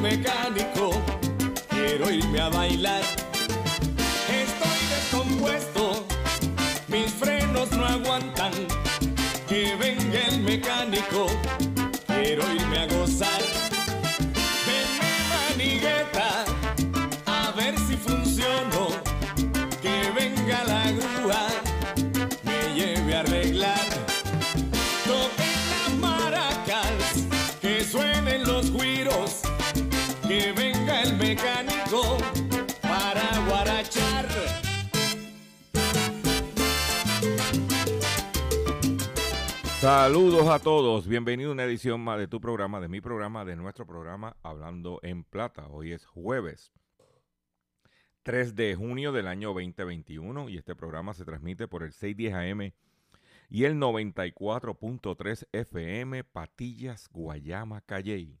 mecánico, quiero irme a bailar. Saludos a todos, bienvenido a una edición más de tu programa, de mi programa, de nuestro programa Hablando en Plata. Hoy es jueves 3 de junio del año 2021 y este programa se transmite por el 610 AM y el 94.3 FM Patillas, Guayama, Calley.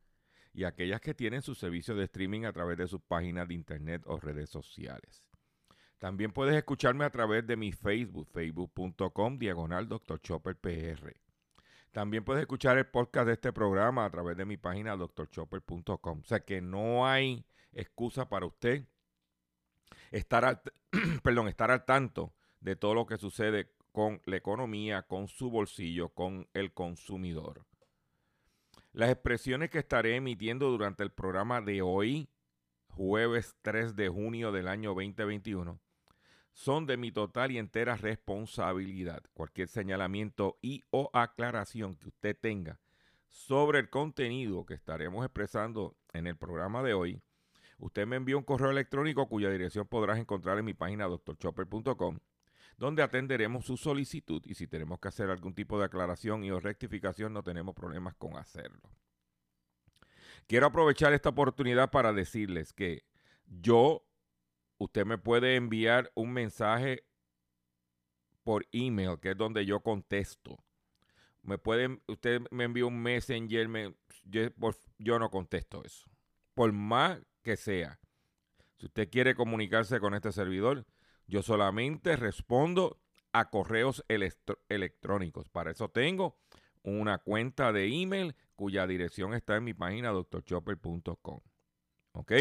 y aquellas que tienen su servicio de streaming a través de sus páginas de internet o redes sociales. También puedes escucharme a través de mi Facebook, facebook.com, diagonal Dr. Chopper PR. También puedes escuchar el podcast de este programa a través de mi página drchopper.com. O sea que no hay excusa para usted estar perdón, estar al tanto de todo lo que sucede con la economía, con su bolsillo, con el consumidor. Las expresiones que estaré emitiendo durante el programa de hoy, jueves 3 de junio del año 2021, son de mi total y entera responsabilidad. Cualquier señalamiento y o aclaración que usted tenga sobre el contenido que estaremos expresando en el programa de hoy, usted me envía un correo electrónico cuya dirección podrás encontrar en mi página doctorchopper.com, donde atenderemos su solicitud y si tenemos que hacer algún tipo de aclaración y o rectificación no tenemos problemas con hacerlo. Quiero aprovechar esta oportunidad para decirles que yo usted me puede enviar un mensaje por email, que es donde yo contesto. Me pueden, usted me envía un messenger, yo, no contesto eso. Por más que sea. Si usted quiere comunicarse con este servidor, yo solamente respondo a correos electrónicos. Para eso tengo una cuenta de email cuya dirección está en mi página doctorchopper.com. ¿Ok?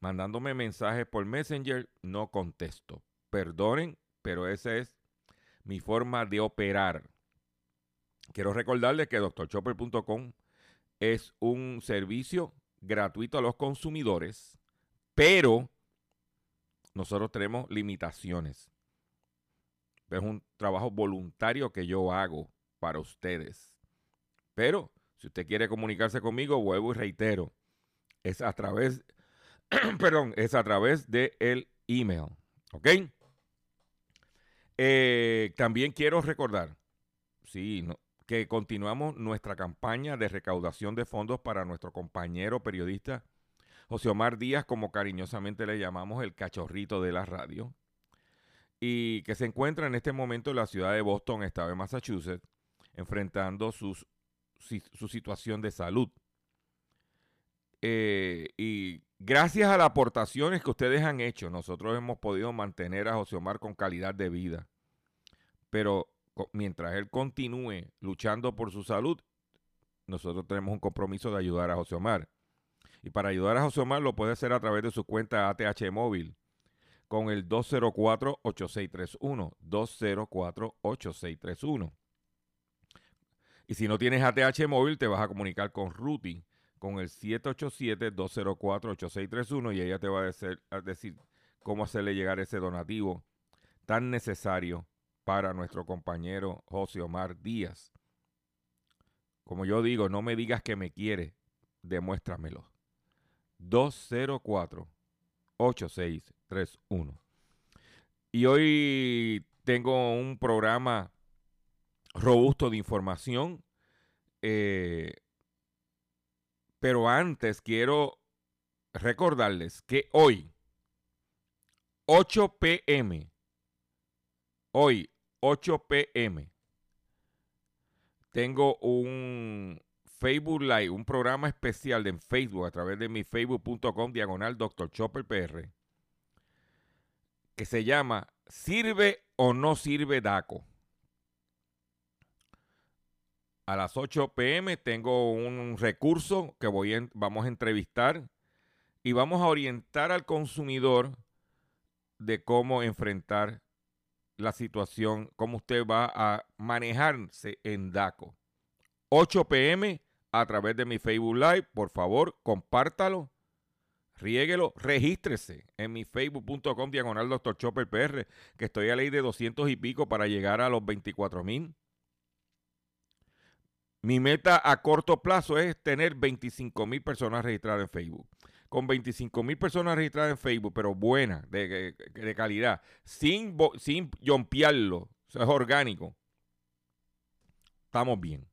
mandándome mensajes por Messenger, no contesto. Perdonen, pero esa es mi forma de operar. Quiero recordarles que doctorchopper.com es un servicio gratuito a los consumidores, pero nosotros tenemos limitaciones. Es un trabajo voluntario que yo hago para ustedes. Pero si usted quiere comunicarse conmigo, vuelvo y reitero, es a través, perdón, es a través del el email. ¿Ok? Eh, también quiero recordar, sí, que continuamos nuestra campaña de recaudación de fondos para nuestro compañero periodista José Omar Díaz, como cariñosamente le llamamos el cachorrito de la radio, y que se encuentra en este momento en la ciudad de Boston, estado de Massachusetts, enfrentando su situación de salud. Eh, y gracias a las aportaciones que ustedes han hecho, nosotros hemos podido mantener a José Omar con calidad de vida. Pero mientras él continúe luchando por su salud, nosotros tenemos un compromiso de ayudar a José Omar. Y para ayudar a José Omar lo puede hacer a través de su cuenta ATH móvil con el 204-8631. 204-8631. Y si no tienes ATH móvil, te vas a comunicar con Ruti con el 787-204-8631 y ella te va a decir, a decir cómo hacerle llegar ese donativo tan necesario para nuestro compañero José Omar Díaz. Como yo digo, no me digas que me quiere, demuéstramelo. 204-8631. Y hoy tengo un programa robusto de información. Eh, pero antes quiero recordarles que hoy, 8 pm, hoy, 8 pm, tengo un Facebook Live, un programa especial en Facebook a través de mi facebook.com diagonal Dr. Chopper PR, que se llama ¿Sirve o no sirve DACO? a las 8 pm tengo un recurso que voy vamos a entrevistar y vamos a orientar al consumidor de cómo enfrentar la situación, cómo usted va a manejarse en DACO. 8 pm a través de mi Facebook Live, por favor, compártalo, riéguelo, regístrese en mi facebook.com diagonal doctor Chopper PR, que estoy a ley de 200 y pico para llegar a los 24 mil. Mi meta a corto plazo es tener 25 mil personas registradas en Facebook. Con 25 mil personas registradas en Facebook, pero buenas, de, calidad, sin, sin yompearlo, eso es orgánico, estamos bien.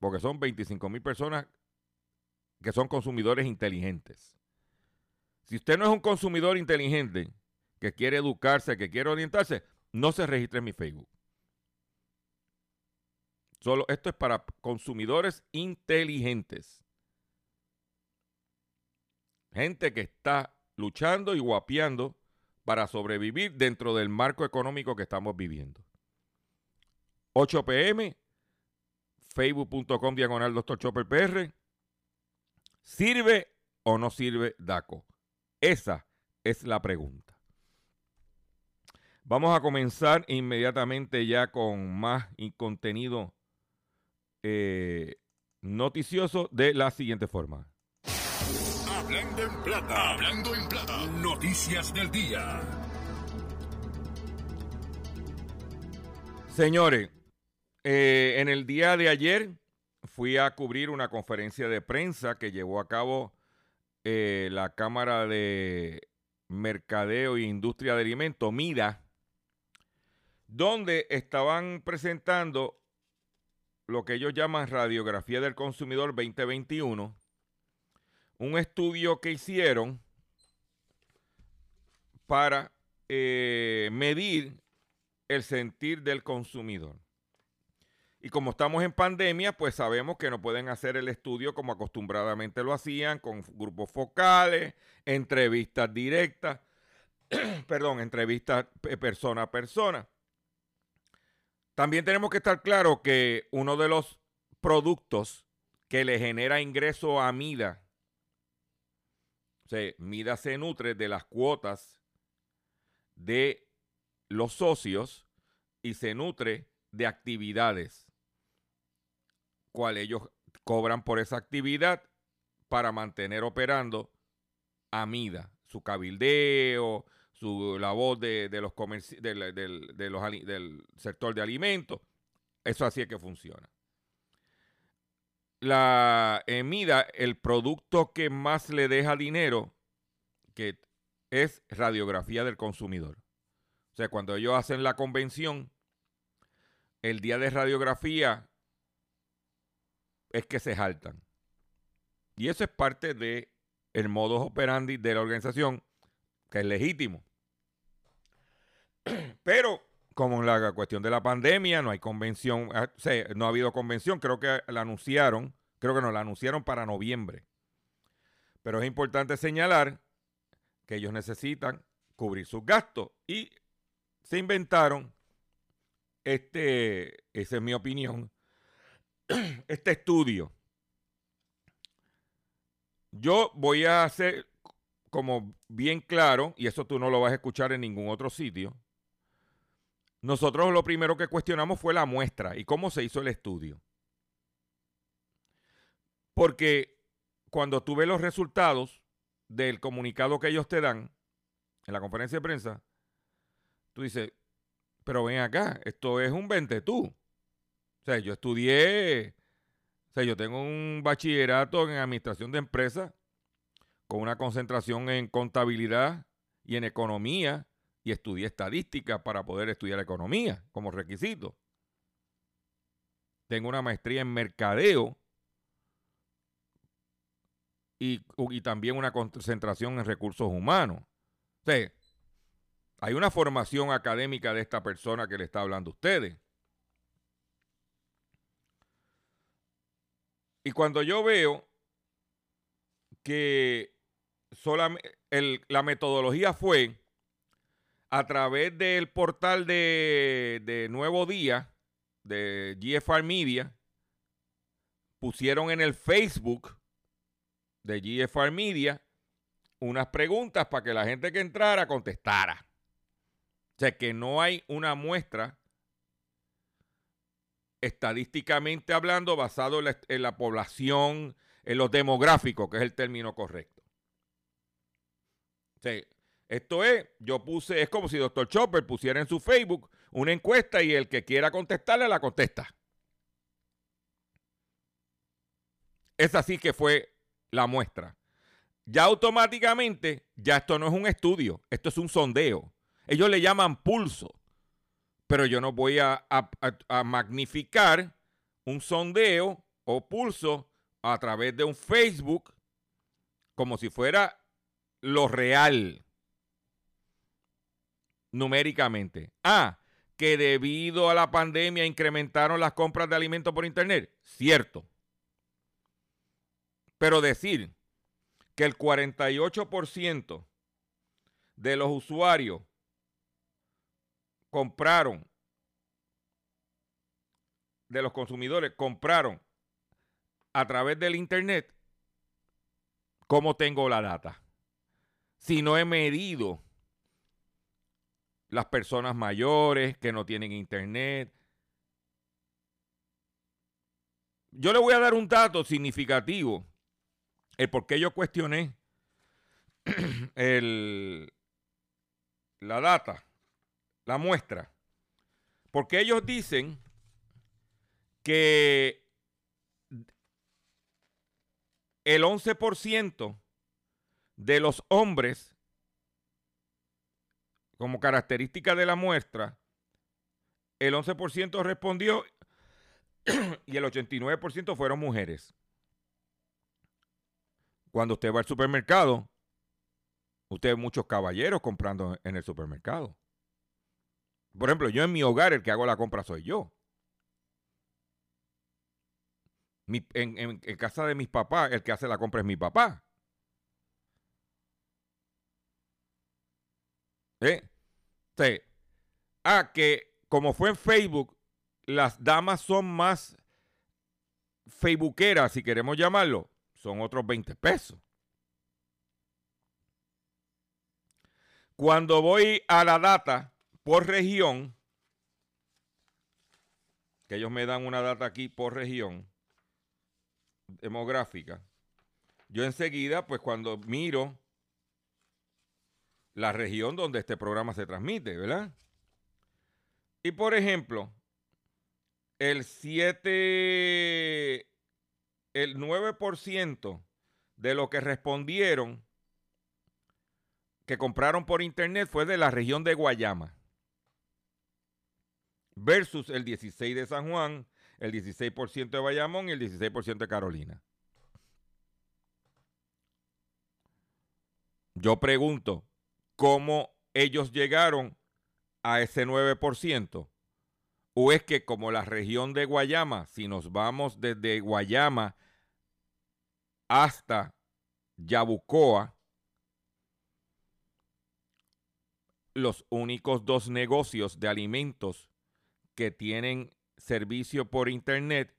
Porque son 25 mil personas que son consumidores inteligentes. Si usted no es un consumidor inteligente, que quiere educarse, que quiere orientarse, no se registre en mi Facebook. Solo esto es para consumidores inteligentes. Gente que está luchando y guapeando para sobrevivir dentro del marco económico que estamos viviendo. 8 pm, facebook.com diagonal doctor Chopper PR. ¿Sirve o no sirve DACO? Esa es la pregunta. Vamos a comenzar inmediatamente ya con más contenido eh, noticioso de la siguiente forma. Hablando en plata, hablando en plata, noticias del día. Señores, eh, en el día de ayer fui a cubrir una conferencia de prensa que llevó a cabo eh, la Cámara de Mercadeo e Industria de Alimentos, MIDA, donde estaban presentando lo que ellos llaman Radiografía del Consumidor 2021, un estudio que hicieron para eh, medir el sentir del consumidor. Y como estamos en pandemia, pues sabemos que no pueden hacer el estudio como acostumbradamente lo hacían, con grupos focales, entrevistas directas, perdón, entrevistas persona a persona. También tenemos que estar claro que uno de los productos que le genera ingreso a MIDA, o MIDA se nutre de las cuotas de los socios y se nutre de actividades cual ellos cobran por esa actividad para mantener operando Amida, su cabildeo, su, la voz de, los del, del sector de alimentos. Eso así es que funciona. La EMIDA, el producto que más le deja dinero, que es radiografía del consumidor. O sea, cuando ellos hacen la convención, el día de radiografía es que se jaltan. Y eso es parte de el modus operandi de la organización, que es legítimo. Pero como en la cuestión de la pandemia, no hay convención, ah, no ha habido convención, creo que la anunciaron, creo que no la anunciaron para noviembre. Pero es importante señalar que ellos necesitan cubrir sus gastos y se inventaron este, esa es mi opinión, este estudio. Yo voy a hacer como bien claro, y eso tú no lo vas a escuchar en ningún otro sitio, nosotros lo primero que cuestionamos fue la muestra y cómo se hizo el estudio. Porque cuando tú ves los resultados del comunicado que ellos te dan en la conferencia de prensa, tú dices, pero ven acá, esto es un 20 tú. O sea, yo estudié, o sea, yo tengo un bachillerato en administración de empresas con una concentración en contabilidad y en economía y estudié estadística para poder estudiar economía como requisito. Tengo una maestría en mercadeo y, también una concentración en recursos humanos. O sea, hay una formación académica de esta persona que le está hablando a ustedes. Y cuando yo veo que solamente la metodología fue a través del portal de, Nuevo Día, de GFR Media, pusieron en el Facebook de GFR Media unas preguntas para que la gente que entrara contestara. O sea que no hay una muestra estadísticamente hablando basado en la, población, en los demográficos, que es el término correcto. Esto es, yo puse, es como si Dr. Chopper pusiera en su Facebook una encuesta y el que quiera contestarle la contesta. Es así que fue la muestra. Ya automáticamente, ya esto no es un estudio, esto es un sondeo. Ellos le llaman pulso, pero yo no voy a, magnificar un sondeo o pulso a través de un Facebook como si fuera lo real numéricamente. Ah, que debido a la pandemia incrementaron las compras de alimentos por Internet. Cierto. Pero decir que el 48% de los usuarios compraron, de los consumidores compraron a través del Internet, ¿cómo tengo la data? Si no he medido las personas mayores que no tienen internet. Yo le voy a dar un dato significativo, el por qué yo cuestioné el, la data, la muestra. Porque ellos dicen que el 11% de los hombres como característica de la muestra, el 11% respondió y el 89% fueron mujeres. Cuando usted va al supermercado, usted ve muchos caballeros comprando en el supermercado. Por ejemplo, yo en mi hogar el que hago la compra soy yo. en, en, casa de mis papás, el que hace la compra es mi papá. ¿Eh? ah, que como fue en Facebook, las damas son más facebookeras, si queremos llamarlo, son otros 20 pesos. Cuando voy a la data por región, que ellos me dan una data aquí por región, demográfica, yo enseguida, pues cuando miro la región donde este programa se transmite, ¿verdad? Y por ejemplo, el 7, el 9% de lo que respondieron que compraron por internet fue de la región de Guayama versus el 16 de San Juan, el 16% de Bayamón y el 16% de Carolina. Yo pregunto, ¿cómo ellos llegaron a ese 9%? ¿O es que como la región de Guayama, si nos vamos desde Guayama hasta Yabucoa, los únicos dos negocios de alimentos que tienen servicio por internet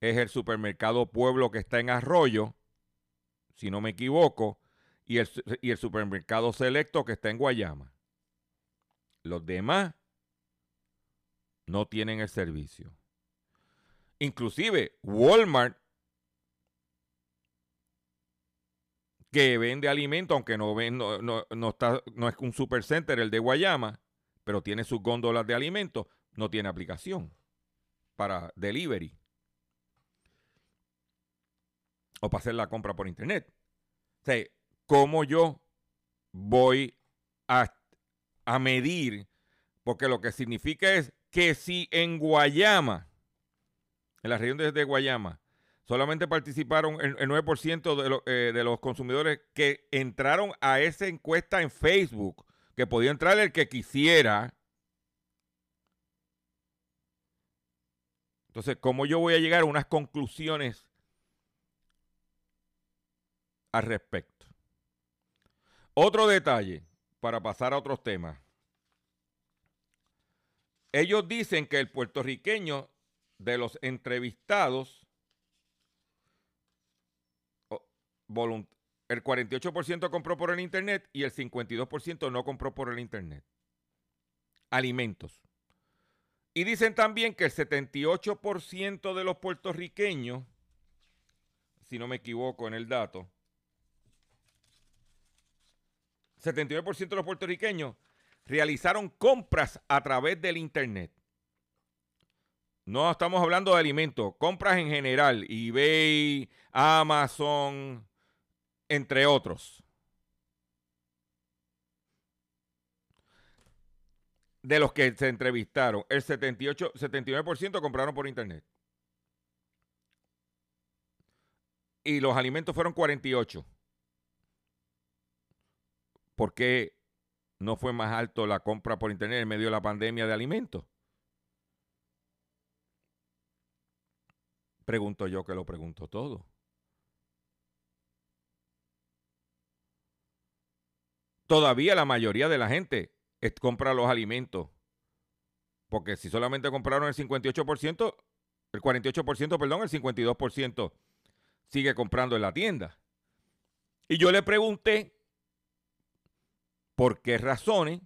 es el supermercado Pueblo que está en Arroyo, si no me equivoco, y el, y el supermercado Selecto que está en Guayama. Los demás no tienen el servicio. Inclusive Walmart, que vende alimentos, aunque no, no, está, no es un supercenter el de Guayama, pero tiene sus góndolas de alimentos, no tiene aplicación para delivery o para hacer la compra por internet. O ¿cómo yo voy a, a medir? Porque lo que significa es que si en Guayama, en la región de, Guayama, solamente participaron el, 9% de, eh, de, los consumidores que entraron a esa encuesta en Facebook, que podía entrar el que quisiera. Entonces, ¿cómo yo voy a llegar a unas conclusiones al respecto? Otro detalle, para pasar a otros temas. Ellos dicen que el puertorriqueño de los entrevistados, el 48% compró por el Internet y el 52% no compró por el Internet. Alimentos. Y dicen también que el 78% de los puertorriqueños, si no me equivoco en el dato, 79% de los puertorriqueños realizaron compras a través del Internet. No estamos hablando de alimentos, compras en general, eBay, Amazon, entre otros. De los que se entrevistaron, el 78, 79% compraron por Internet. Y los alimentos fueron 48. ¿Por qué no fue más alto la compra por internet en medio de la pandemia de alimentos? Pregunto yo que lo pregunto todo. Todavía la mayoría de la gente compra los alimentos. Porque si solamente compraron el 58%, el 48%, perdón, el 52% sigue comprando en la tienda. Y yo le pregunté ¿Por qué razones?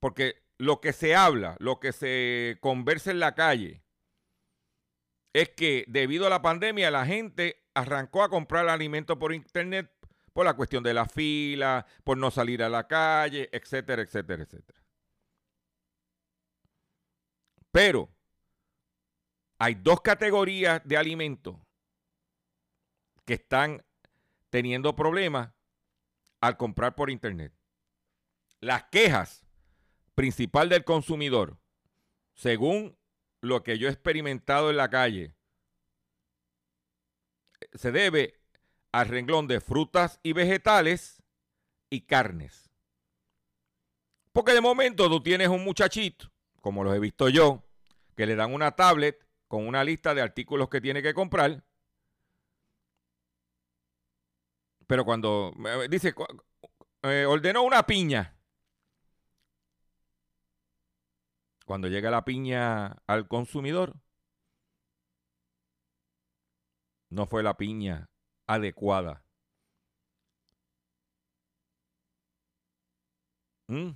Porque lo que se habla, lo que se conversa en la calle, es que debido a la pandemia la gente arrancó a comprar alimentos por internet por la cuestión de la fila, por no salir a la calle, etcétera, etcétera, etcétera. Pero hay dos categorías de alimentos que están teniendo problemas al comprar por internet. Las quejas principal del consumidor, según lo que yo he experimentado en la calle, se debe al renglón de frutas y vegetales y carnes. Porque de momento tú tienes un muchachito, como los he visto yo, que le dan una tablet con una lista de artículos que tiene que comprar Pero cuando dice, eh, ordenó una piña. Cuando llega la piña al consumidor, no fue la piña adecuada. ¿Mm?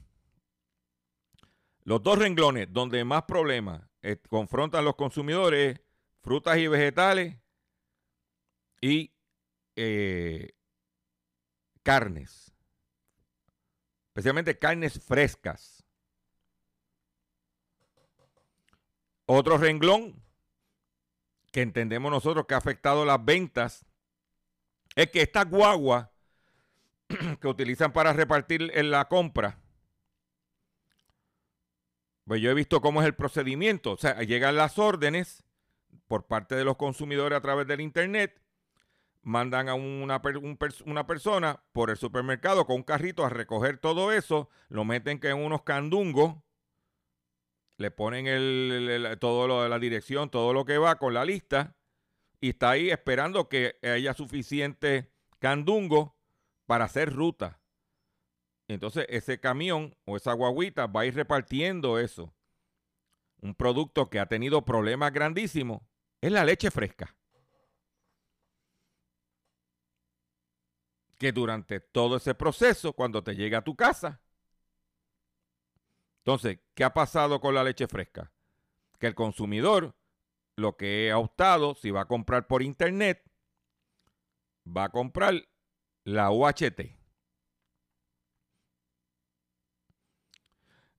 Los dos renglones donde más problemas eh, confrontan los consumidores frutas y vegetales y eh, carnes, especialmente carnes frescas. Otro renglón que entendemos nosotros que ha afectado las ventas es que esta guagua que utilizan para repartir en la compra, pues yo he visto cómo es el procedimiento. O sea, llegan las órdenes por parte de los consumidores a través del Internet, mandan a una, una persona por el supermercado con un carrito a recoger todo eso, lo meten en unos candungos, le ponen el, todo lo de la dirección, todo lo que va con la lista, y está ahí esperando que haya suficiente candungo para hacer ruta. Entonces ese camión o esa guaguita va a ir repartiendo eso. Un producto que ha tenido problemas grandísimos es la leche fresca. Que durante todo ese proceso, cuando te llega a tu casa, entonces, ¿qué ha pasado con la leche fresca? Que el consumidor lo que ha optado, si va a comprar por internet, va a comprar la UHT.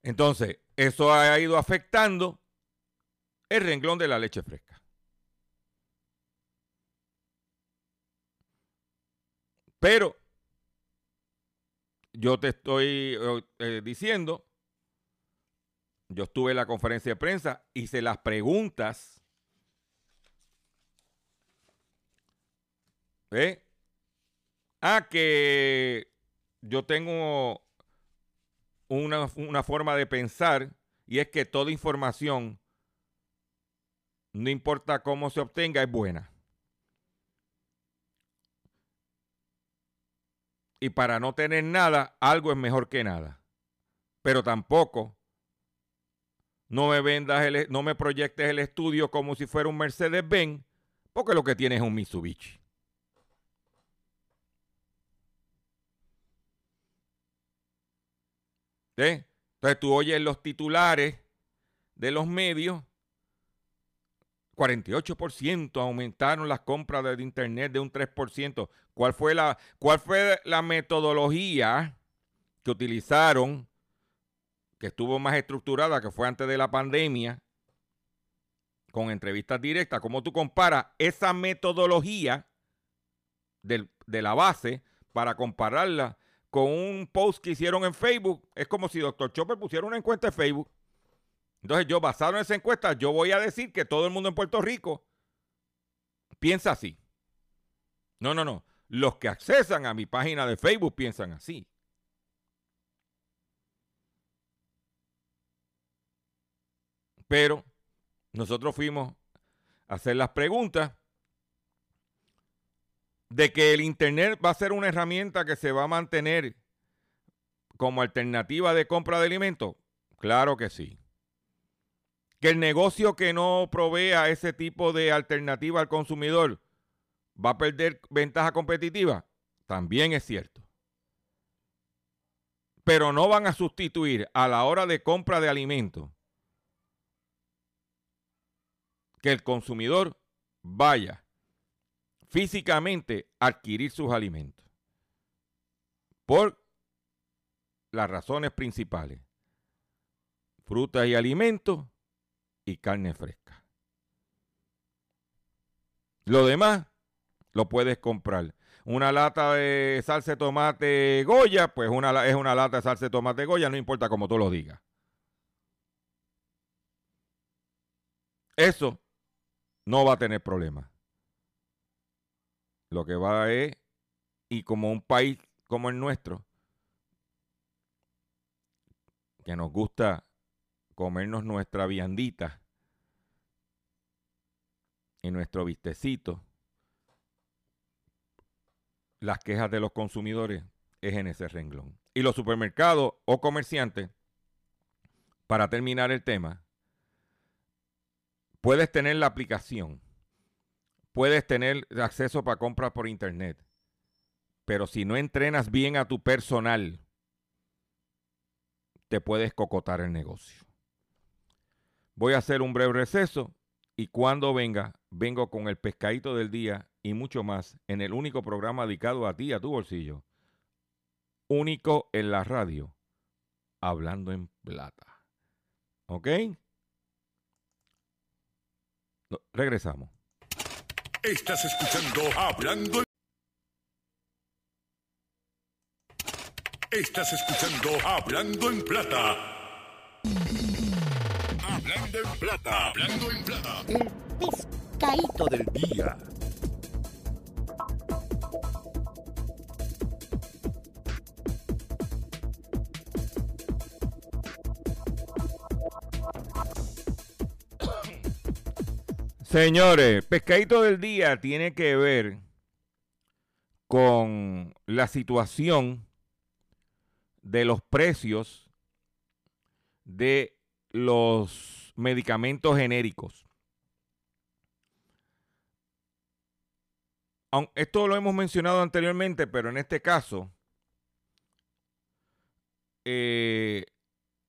Entonces, eso ha ido afectando el renglón de la leche fresca. Pero yo te estoy eh, diciendo, yo estuve en la conferencia de prensa, hice las preguntas. Ah, que yo tengo una, una forma de pensar y es que toda información, no importa cómo se obtenga, es buena. y para no tener nada, algo es mejor que nada. Pero tampoco no me vendas, el, no me proyectes el estudio como si fuera un Mercedes-Benz, porque lo que tienes es un Mitsubishi. Entonces tú oyes los titulares de los medios 48% aumentaron las compras de Internet de un 3%. ¿Cuál fue la, cuál fue la metodología que utilizaron, que estuvo más estructurada, que fue antes de la pandemia, con entrevistas directas? ¿Cómo tú comparas esa metodología de la base para compararla con un post que hicieron en Facebook? Es como si Dr. Chopper pusiera una encuesta en Facebook entonces yo, basado en esa encuesta, yo voy a decir que todo el mundo en Puerto Rico piensa así. No, no, no. Los que accesan a mi página de Facebook piensan así. Pero nosotros fuimos a hacer las preguntas de que el Internet va a ser una herramienta que se va a mantener como alternativa de compra de alimentos. Claro que sí que el negocio que no provea ese tipo de alternativa al consumidor va a perder ventaja competitiva, también es cierto. Pero no van a sustituir a la hora de compra de alimentos que el consumidor vaya físicamente adquirir sus alimentos. Por las razones principales. Frutas y alimentos y carne fresca. Lo demás lo puedes comprar. Una lata de salsa de tomate Goya, pues una, es una lata de salsa de tomate Goya, no importa cómo tú lo digas. Eso no va a tener problema. Lo que va es, y como un país como el nuestro, que nos gusta comernos nuestra viandita y nuestro vistecito, las quejas de los consumidores es en ese renglón. Y los supermercados o comerciantes, para terminar el tema, puedes tener la aplicación, puedes tener acceso para compras por internet, pero si no entrenas bien a tu personal, te puedes cocotar el negocio. Voy a hacer un breve receso Y cuando venga, vengo con el pescadito del día y mucho más en el único programa dedicado a ti, a tu bolsillo. Único en la radio, hablando en plata. ¿Ok? regresamos. Estás escuchando Hablando en Estás escuchando Hablando en Plata. Hablando en Plata. Hablando en Plata. El pescadito del día. Señores, pescadito del día tiene que ver con la situación de los precios de los medicamentos genéricos. Esto lo hemos mencionado anteriormente, pero en este caso, eh,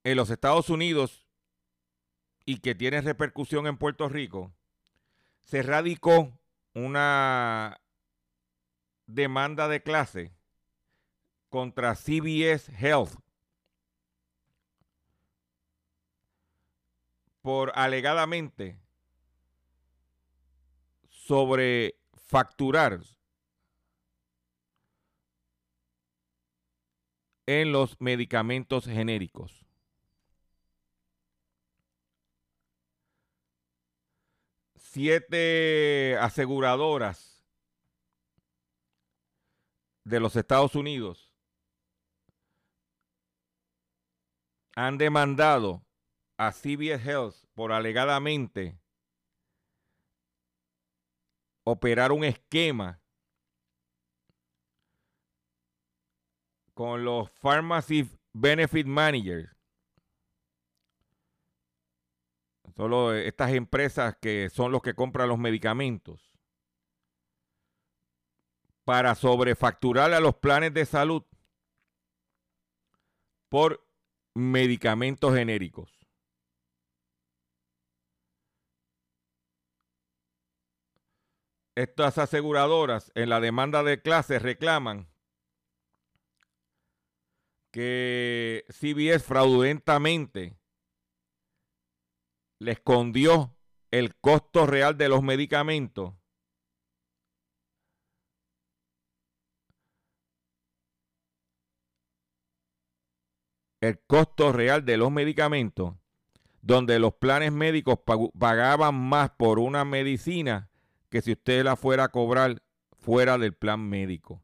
en los Estados Unidos y que tiene repercusión en Puerto Rico, se radicó una demanda de clase contra CBS Health por alegadamente sobre facturar en los medicamentos genéricos. Siete aseguradoras de los Estados Unidos han demandado a CBS Health por alegadamente operar un esquema con los Pharmacy Benefit Managers. Solo estas empresas que son los que compran los medicamentos para sobrefacturar a los planes de salud por medicamentos genéricos. Estas aseguradoras en la demanda de clases reclaman que CBS fraudulentamente le escondió el costo real de los medicamentos el costo real de los medicamentos, donde los planes médicos pagaban más por una medicina que si usted la fuera a cobrar fuera del plan médico.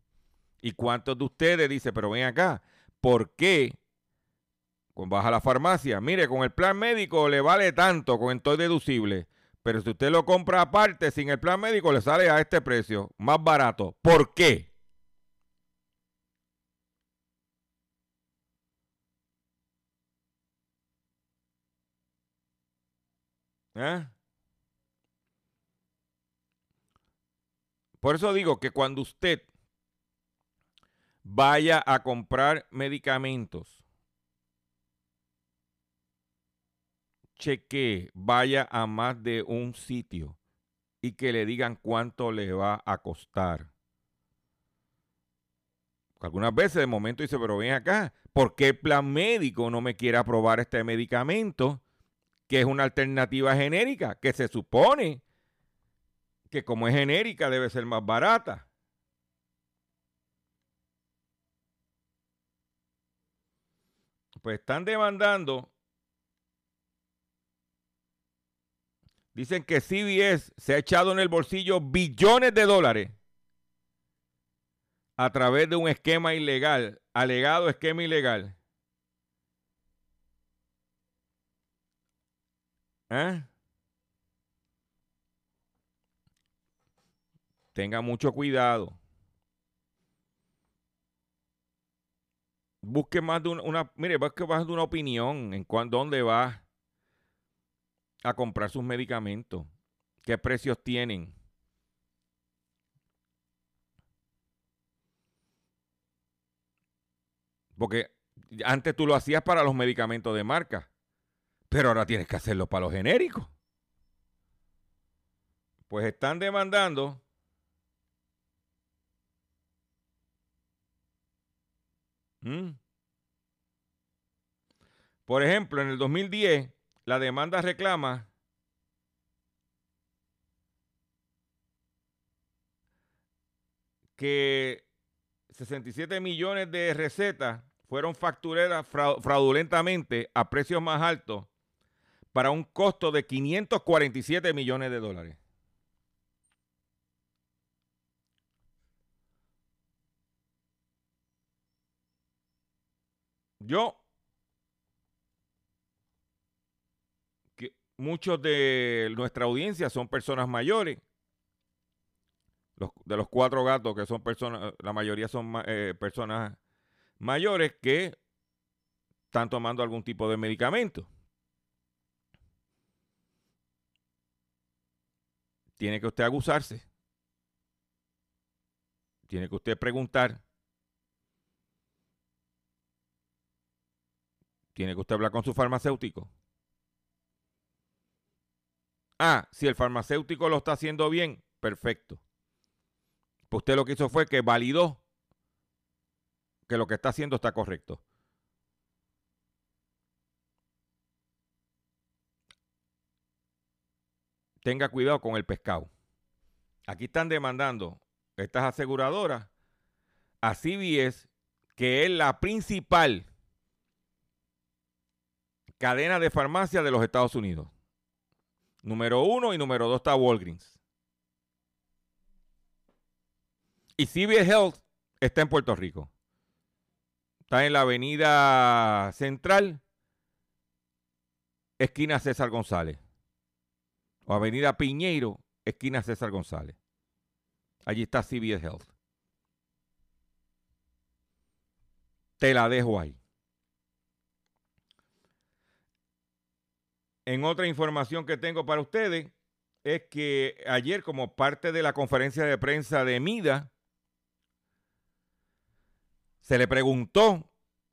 ¿Y cuántos de ustedes dicen, pero ven acá, ¿por qué? Vas a la farmacia, mire, con el plan médico le vale tanto con todo deducible, pero si usted lo compra aparte sin el plan médico le sale a este precio, más barato. ¿Por qué? ¿Eh? Por eso digo que cuando usted vaya a comprar medicamentos, cheque, vaya a más de un sitio y que le digan cuánto le va a costar. Algunas veces de momento dice, pero ven acá, ¿por qué el plan médico no me quiere aprobar este medicamento? que es una alternativa genérica, que se supone que como es genérica debe ser más barata. Pues están demandando. Dicen que CBS se ha echado en el bolsillo billones de dólares a través de un esquema ilegal, alegado esquema ilegal ¿Eh? Tenga mucho cuidado. Busque más de una, mire, busque más de una opinión en cuán, dónde va a comprar sus medicamentos, qué precios tienen. Porque antes tú lo hacías para los medicamentos de marca. Pero ahora tienes que hacerlo para los genéricos. pues están demandando ¿Mm? Por ejemplo, en el 2010, la demanda reclama que 67 millones de recetas fueron facturadas fraudulentamente a precios más altos para un costo de 547 millones de dólares. Yo, que muchos de nuestra audiencia son personas mayores, de los cuatro gatos que son personas, la mayoría son eh, personas mayores que están tomando algún tipo de medicamento. Tiene que usted aguzarse. Tiene que usted preguntar Tiene que usted hablar con su farmacéutico. Ah, si el farmacéutico lo está haciendo bien, perfecto. Pues usted lo que hizo fue que validó que lo que está haciendo está correcto. Tenga cuidado con el pescado. Aquí están demandando estas aseguradoras a CBS, que es la principal cadena de farmacia de los Estados Unidos. Número uno y número dos está Walgreens. Y CVS Health está en Puerto Rico. Está en la avenida central, esquina César González. O avenida Piñeiro, esquina César González. Allí está CVS Health. Te la dejo ahí. En otra información que tengo para ustedes es que ayer como parte de la conferencia de prensa de MIDA, se le preguntó,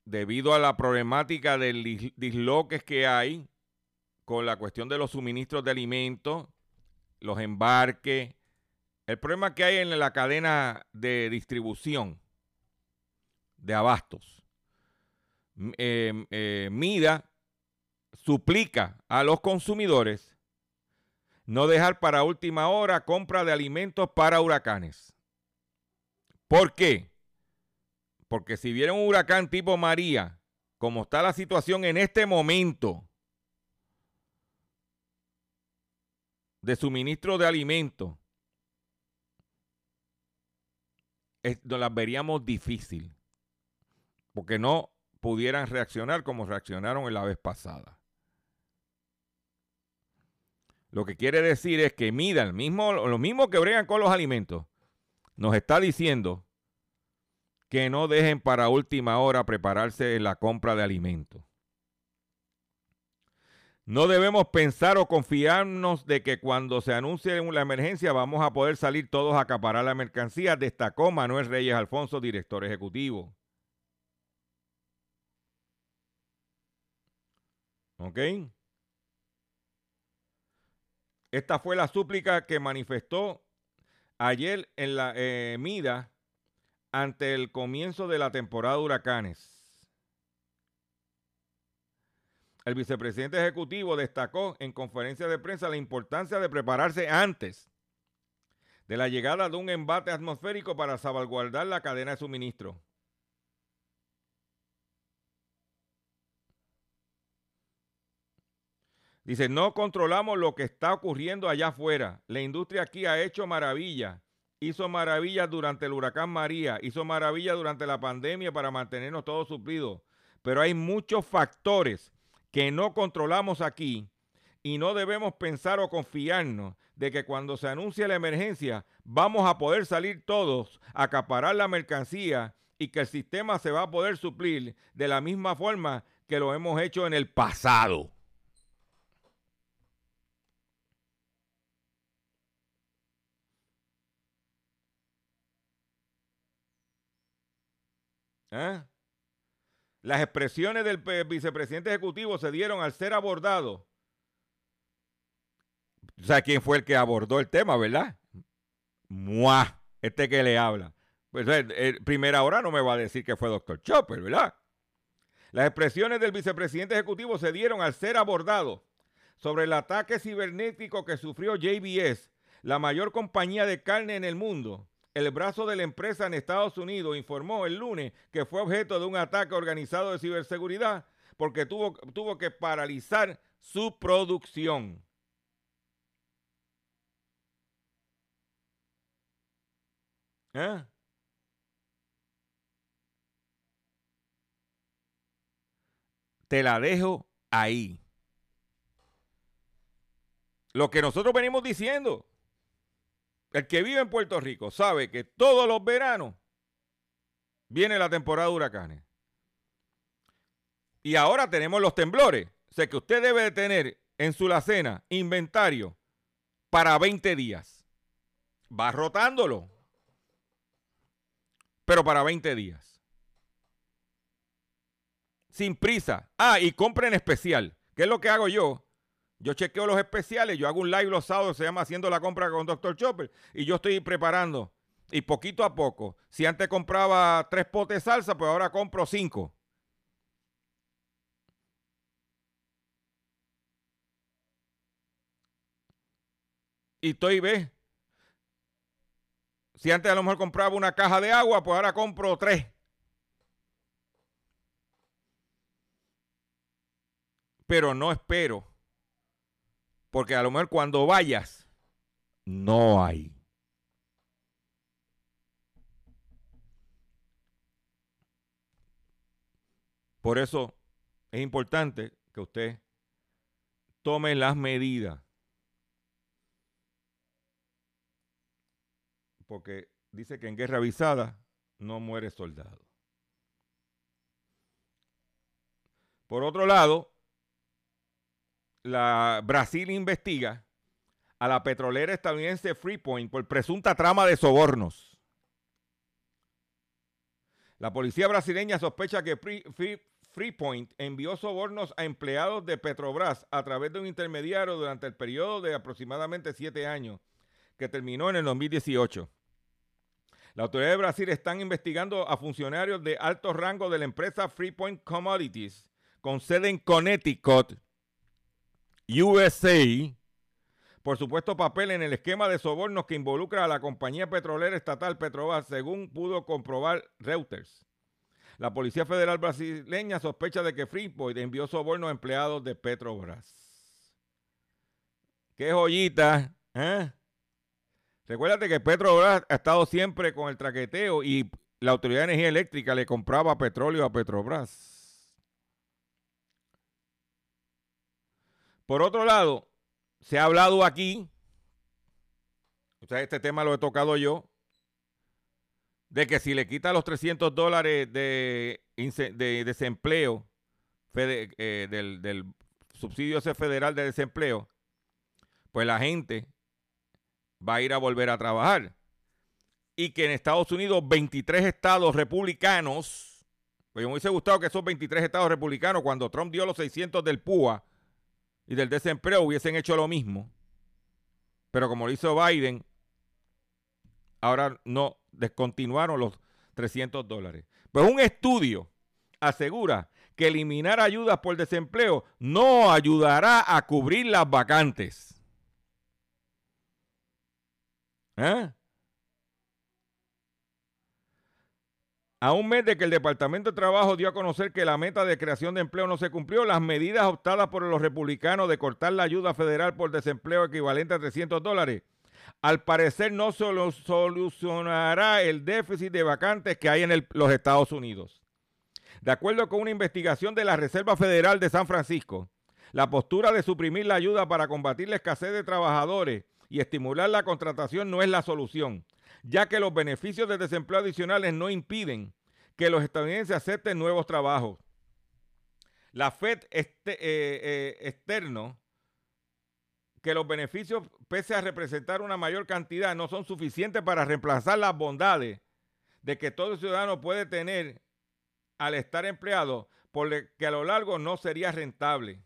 debido a la problemática del disloques que hay con la cuestión de los suministros de alimentos, los embarques, el problema que hay en la cadena de distribución de abastos. Eh, eh, MIDA suplica a los consumidores no dejar para última hora compra de alimentos para huracanes. ¿Por qué? Porque si viene un huracán tipo María, como está la situación en este momento de suministro de alimentos, las veríamos difícil. Porque no pudieran reaccionar como reaccionaron en la vez pasada. Lo que quiere decir es que Mida, mismo, lo mismo que bregan con los alimentos, nos está diciendo que no dejen para última hora prepararse la compra de alimentos. No debemos pensar o confiarnos de que cuando se anuncie la emergencia vamos a poder salir todos a acaparar la mercancía, destacó Manuel Reyes Alfonso, director ejecutivo. ¿Ok? Esta fue la súplica que manifestó ayer en la eh, MIDA ante el comienzo de la temporada de huracanes. El vicepresidente ejecutivo destacó en conferencia de prensa la importancia de prepararse antes de la llegada de un embate atmosférico para salvaguardar la cadena de suministro. Dice, no controlamos lo que está ocurriendo allá afuera. La industria aquí ha hecho maravillas. Hizo maravillas durante el huracán María, hizo maravillas durante la pandemia para mantenernos todos suplidos. Pero hay muchos factores que no controlamos aquí y no debemos pensar o confiarnos de que cuando se anuncie la emergencia vamos a poder salir todos acaparar la mercancía y que el sistema se va a poder suplir de la misma forma que lo hemos hecho en el pasado. ¿Eh? Las expresiones del vicepresidente ejecutivo se dieron al ser abordado O quién fue el que abordó el tema, ¿verdad? Mua, este que le habla. Pues eh, primera hora no me va a decir que fue doctor Chopper, ¿verdad? Las expresiones del vicepresidente ejecutivo se dieron al ser abordado sobre el ataque cibernético que sufrió JBS, la mayor compañía de carne en el mundo. El brazo de la empresa en Estados Unidos informó el lunes que fue objeto de un ataque organizado de ciberseguridad porque tuvo, tuvo que paralizar su producción. ¿Eh? Te la dejo ahí. Lo que nosotros venimos diciendo. El que vive en Puerto Rico sabe que todos los veranos viene la temporada de huracanes. Y ahora tenemos los temblores. O sea que usted debe de tener en su lacena inventario para 20 días. Va rotándolo. Pero para 20 días. Sin prisa. Ah, y compre en especial. ¿Qué es lo que hago yo? Yo chequeo los especiales, yo hago un live los sábados, se llama Haciendo la compra con Dr. Chopper, y yo estoy preparando. Y poquito a poco, si antes compraba tres potes de salsa, pues ahora compro cinco. Y estoy, ve. Si antes a lo mejor compraba una caja de agua, pues ahora compro tres. Pero no espero porque a lo mejor cuando vayas, no hay. Por eso es importante que usted tome las medidas. Porque dice que en guerra avisada no muere soldado. Por otro lado, la Brasil investiga a la petrolera estadounidense Freepoint por presunta trama de sobornos. La policía brasileña sospecha que Freepoint envió sobornos a empleados de Petrobras a través de un intermediario durante el periodo de aproximadamente siete años, que terminó en el 2018. La autoridad de Brasil están investigando a funcionarios de alto rango de la empresa Freepoint Commodities, con sede en Connecticut, USA por supuesto papel en el esquema de sobornos que involucra a la compañía petrolera estatal Petrobras, según pudo comprobar Reuters. La Policía Federal brasileña sospecha de que Freeport envió sobornos a empleados de Petrobras. ¡Qué joyita! ¿eh? Recuérdate que Petrobras ha estado siempre con el traqueteo y la Autoridad de Energía Eléctrica le compraba petróleo a Petrobras. Por otro lado, se ha hablado aquí, o sea, este tema lo he tocado yo, de que si le quita los 300 dólares de, desempleo eh, del, subsidio federal de desempleo, pues la gente va a ir a volver a trabajar. Y que en Estados Unidos 23 estados republicanos, pues me hubiese gustado que esos 23 estados republicanos, cuando Trump dio los 600 del PUA, y del desempleo hubiesen hecho lo mismo. Pero como lo hizo Biden, ahora no descontinuaron los 300 dólares. Pues un estudio asegura que eliminar ayudas por desempleo no ayudará a cubrir las vacantes. ¿Eh? A un mes de que el Departamento de Trabajo dio a conocer que la meta de creación de empleo no se cumplió, las medidas optadas por los republicanos de cortar la ayuda federal por desempleo equivalente a 300 dólares, al parecer no solo solucionará el déficit de vacantes que hay en los Estados Unidos. De acuerdo con una investigación de la Reserva Federal de San Francisco, la postura de suprimir la ayuda para combatir la escasez de trabajadores y estimular la contratación no es la solución ya que los beneficios de desempleo adicionales no impiden que los estadounidenses acepten nuevos trabajos. La FED este, eh, eh, externo, que los beneficios, pese a representar una mayor cantidad, no son suficientes para reemplazar las bondades de que todo ciudadano puede tener al estar empleado, porque a lo largo no sería rentable.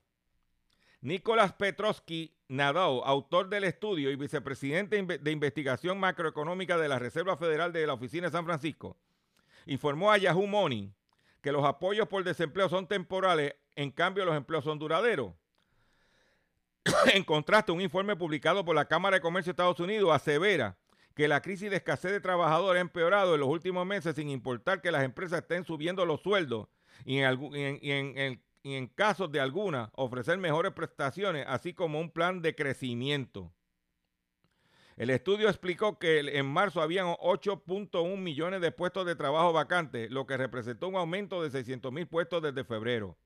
Nicolás Petrovsky Nadeau, autor del estudio y vicepresidente de investigación macroeconómica de la Reserva Federal de la Oficina de San Francisco, informó a Yahoo Money que los apoyos por desempleo son temporales, en cambio los empleos son duraderos. en contraste, un informe publicado por la Cámara de Comercio de Estados Unidos asevera que la crisis de escasez de trabajadores ha empeorado en los últimos meses sin importar que las empresas estén subiendo los sueldos y en, en casos de alguna ofrecer mejores prestaciones, así como un plan de crecimiento. El estudio explicó que en marzo habían 8.1 millones de puestos de trabajo vacantes, lo que representó un aumento de 600 mil puestos desde febrero.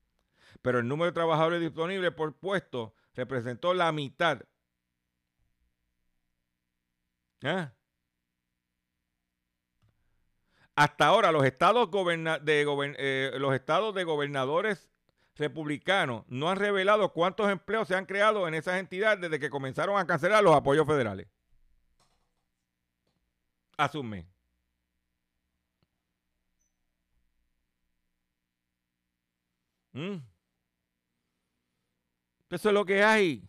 Pero el número de trabajadores disponibles por puesto representó la mitad. ¿Ah? Hasta ahora los estados, de, eh, los estados de gobernadores republicanos no han revelado cuántos empleos se han creado en esas entidades desde que comenzaron a cancelar los apoyos federales. Asume. ¿Mm? Eso es lo que hay.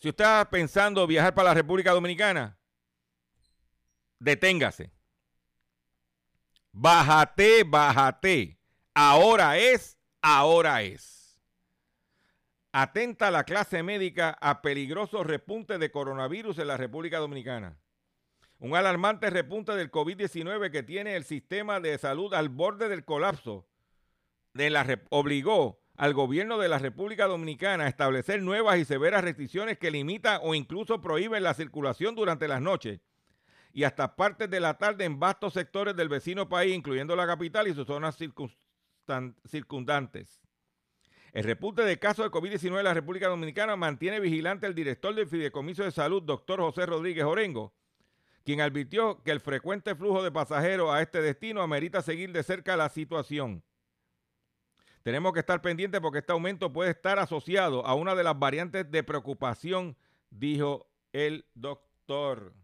Si usted está pensando viajar para la República Dominicana, deténgase. Bájate, bájate. Ahora es, ahora es. Atenta la clase médica a peligrosos repuntes de coronavirus en la República Dominicana. Un alarmante repunte del COVID-19 que tiene el sistema de salud al borde del colapso de la, obligó al gobierno de la República Dominicana a establecer nuevas y severas restricciones que limitan o incluso prohíben la circulación durante las noches y hasta partes de la tarde en vastos sectores del vecino país, incluyendo la capital y sus zonas circundantes. El repunte de casos de COVID-19 en la República Dominicana mantiene vigilante el director del Fideicomiso de Salud, doctor José Rodríguez Orengo, quien advirtió que el frecuente flujo de pasajeros a este destino amerita seguir de cerca la situación. Tenemos que estar pendientes porque este aumento puede estar asociado a una de las variantes de preocupación, dijo el doctor.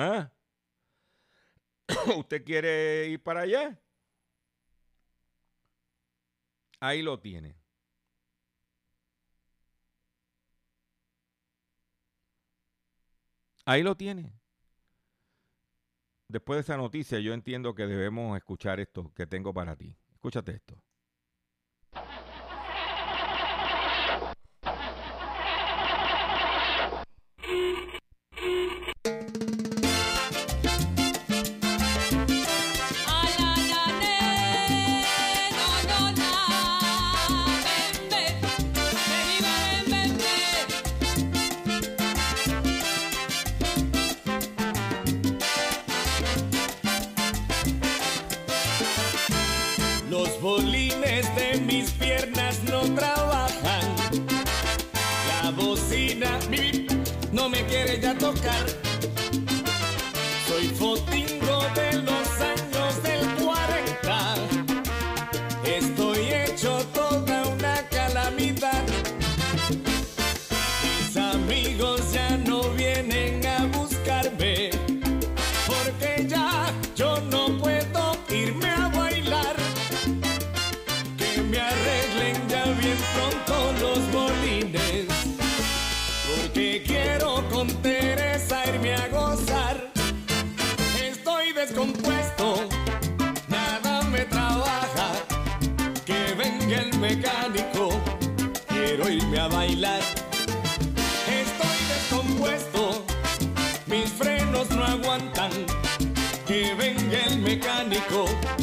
¿Ah? ¿Usted quiere ir para allá? Ahí lo tiene. Ahí lo tiene. Después de esa noticia, yo entiendo que debemos escuchar esto que tengo para ti. Escúchate esto. mis piernas no trabajan. La bocina, no me quiere ya tocar. Cool.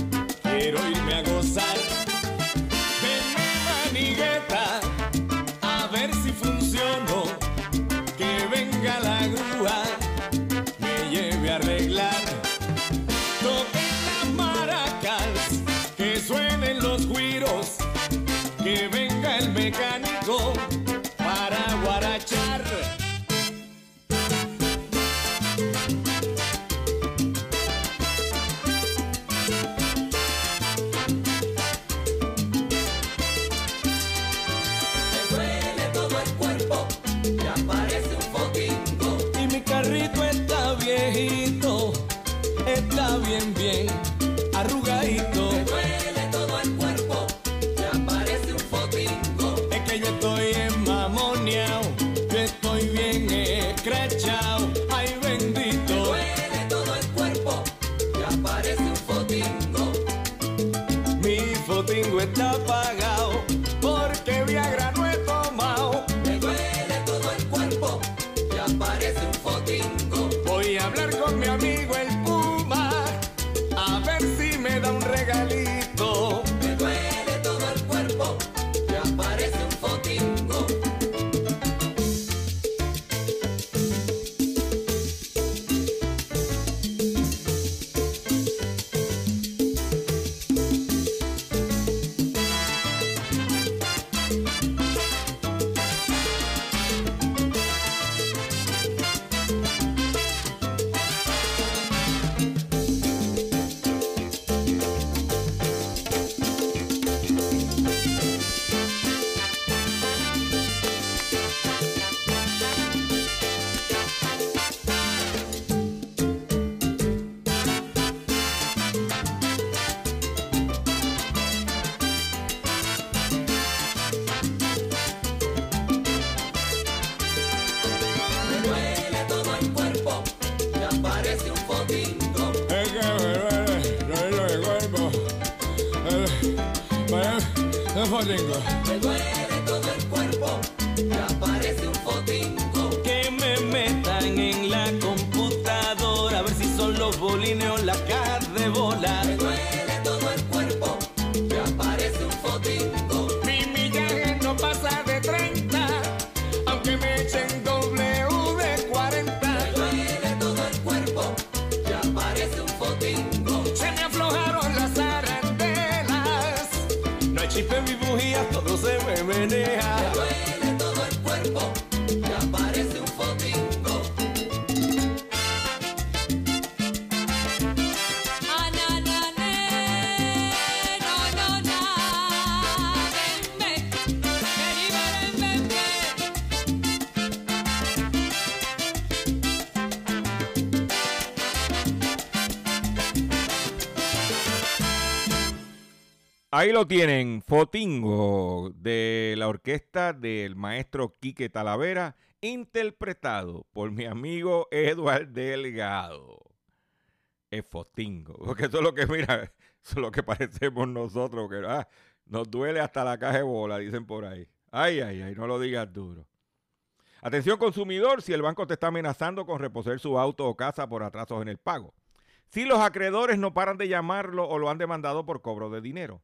Es que me duele, el cuerpo. Duele todo el Ahí lo tienen, Fotingo, de la orquesta del maestro Quique Talavera, interpretado por mi amigo Eduard Delgado. Es Fotingo, porque eso es lo que, mira, eso es lo que parecemos nosotros, que ah, nos duele hasta la caja de bola, dicen por ahí. Ay, ay, ay, no lo digas duro. Atención consumidor, si el banco te está amenazando con reposer su auto o casa por atrasos en el pago. Si los acreedores no paran de llamarlo o lo han demandado por cobro de dinero.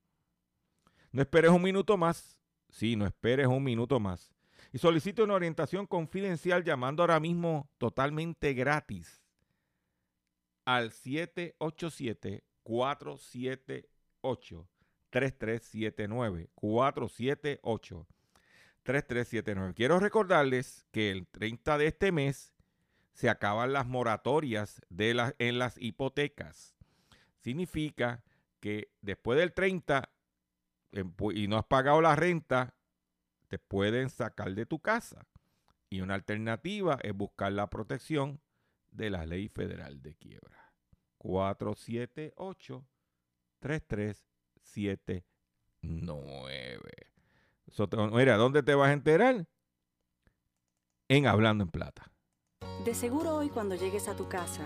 No esperes un minuto más. Sí, no esperes un minuto más. Y solicite una orientación confidencial llamando ahora mismo totalmente gratis al 787-478-3379. 478-3379. Quiero recordarles que el 30 de este mes se acaban las moratorias en las hipotecas. Significa que después del 30 en pu- y no has pagado la renta, te pueden sacar de tu casa. Y una alternativa es buscar la protección de la ley federal de quiebra. 478-3379. Eso te- Mira, ¿dónde te vas a enterar? En Hablando en Plata. De seguro hoy cuando llegues a tu casa,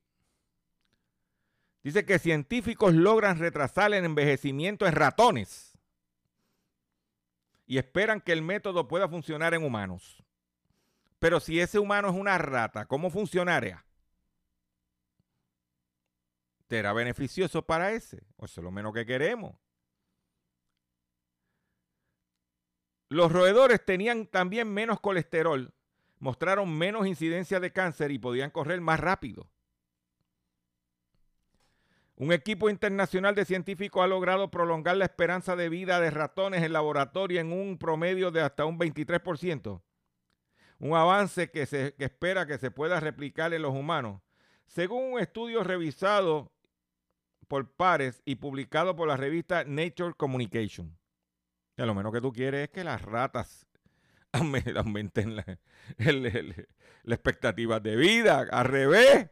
dice que científicos logran retrasar el envejecimiento en ratones y esperan que el método pueda funcionar en humanos. Pero si ese humano es una rata, ¿cómo funcionaría? ¿Será beneficioso para ese? O eso es lo menos que queremos. Los roedores tenían también menos colesterol, mostraron menos incidencia de cáncer y podían correr más rápido. Un equipo internacional de científicos ha logrado prolongar la esperanza de vida de ratones en laboratorio en un promedio de hasta un 23%. Un avance que se espera que se pueda replicar en los humanos. Según un estudio revisado por pares y publicado por la revista Nature Communication. A lo menos que tú quieres es que las ratas aumenten la, la expectativa de vida. Al revés.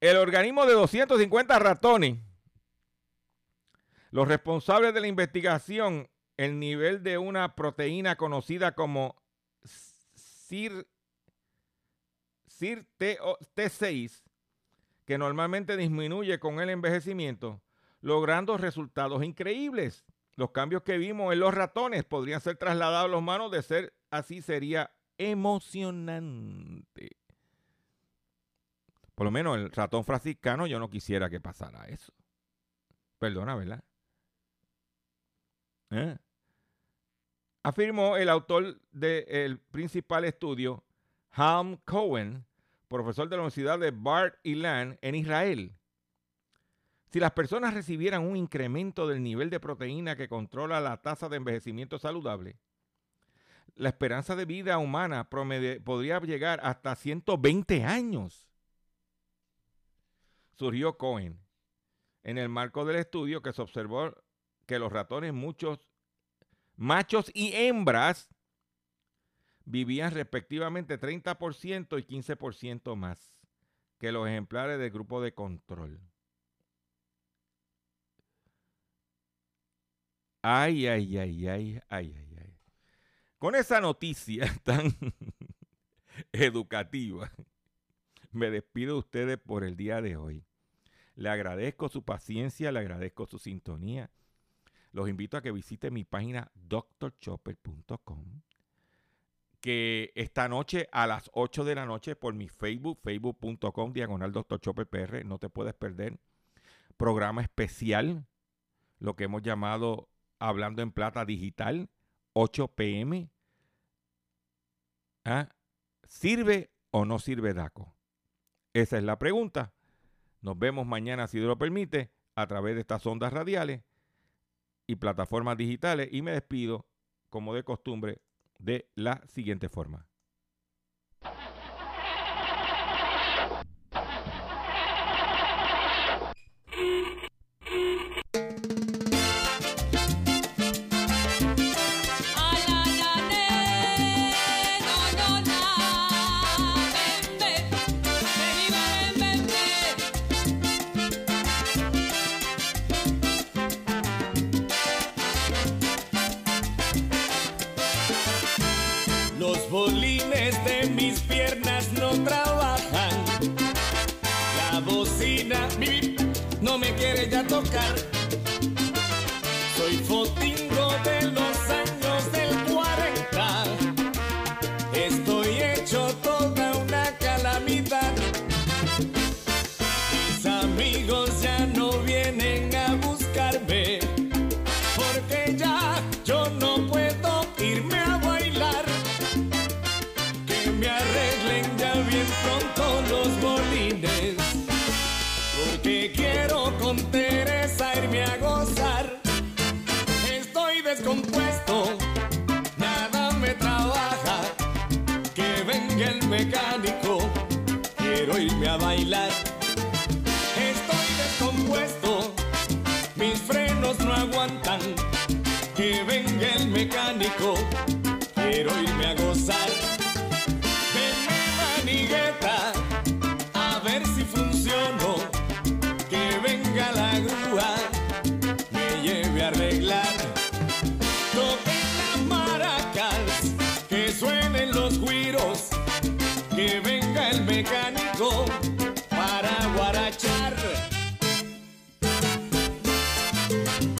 El organismo de 250 ratones, los responsables de la investigación, el nivel de una proteína conocida como CIR, T6, que normalmente disminuye con el envejecimiento, logrando resultados increíbles. Los cambios que vimos en los ratones podrían ser trasladados a los humanos, de ser así sería emocionante. Por lo menos el ratón franciscano yo no quisiera que pasara eso. Perdona, ¿verdad? ¿Eh? Afirmó el autor del principal estudio, Ham Cohen, profesor de la Universidad de Bar Ilan en Israel. Si las personas recibieran un incremento del nivel de proteína que controla la tasa de envejecimiento saludable, la esperanza de vida humana podría llegar hasta 120 años surgió Cohen. En el marco del estudio que se observó que los ratones, muchos machos y hembras, vivían respectivamente 30% y 15% más que los ejemplares del grupo de control. Ay, ay, ay, ay, ay, ay, ay. Con esa noticia tan educativa, me despido de ustedes por el día de hoy. Le agradezco su paciencia, le agradezco su sintonía. Los invito a que visiten mi página drchopper.com. Que esta noche a las 8 de la noche por mi Facebook, facebook.com, diagonal PR, no te puedes perder. Programa especial, lo que hemos llamado Hablando en Plata Digital, 8 pm. ¿Ah? ¿Sirve o no sirve DACO? Esa es la pregunta. Nos vemos mañana, si Dios lo permite, a través de estas ondas radiales y plataformas digitales. Y me despido, como de costumbre, de la siguiente forma. Soy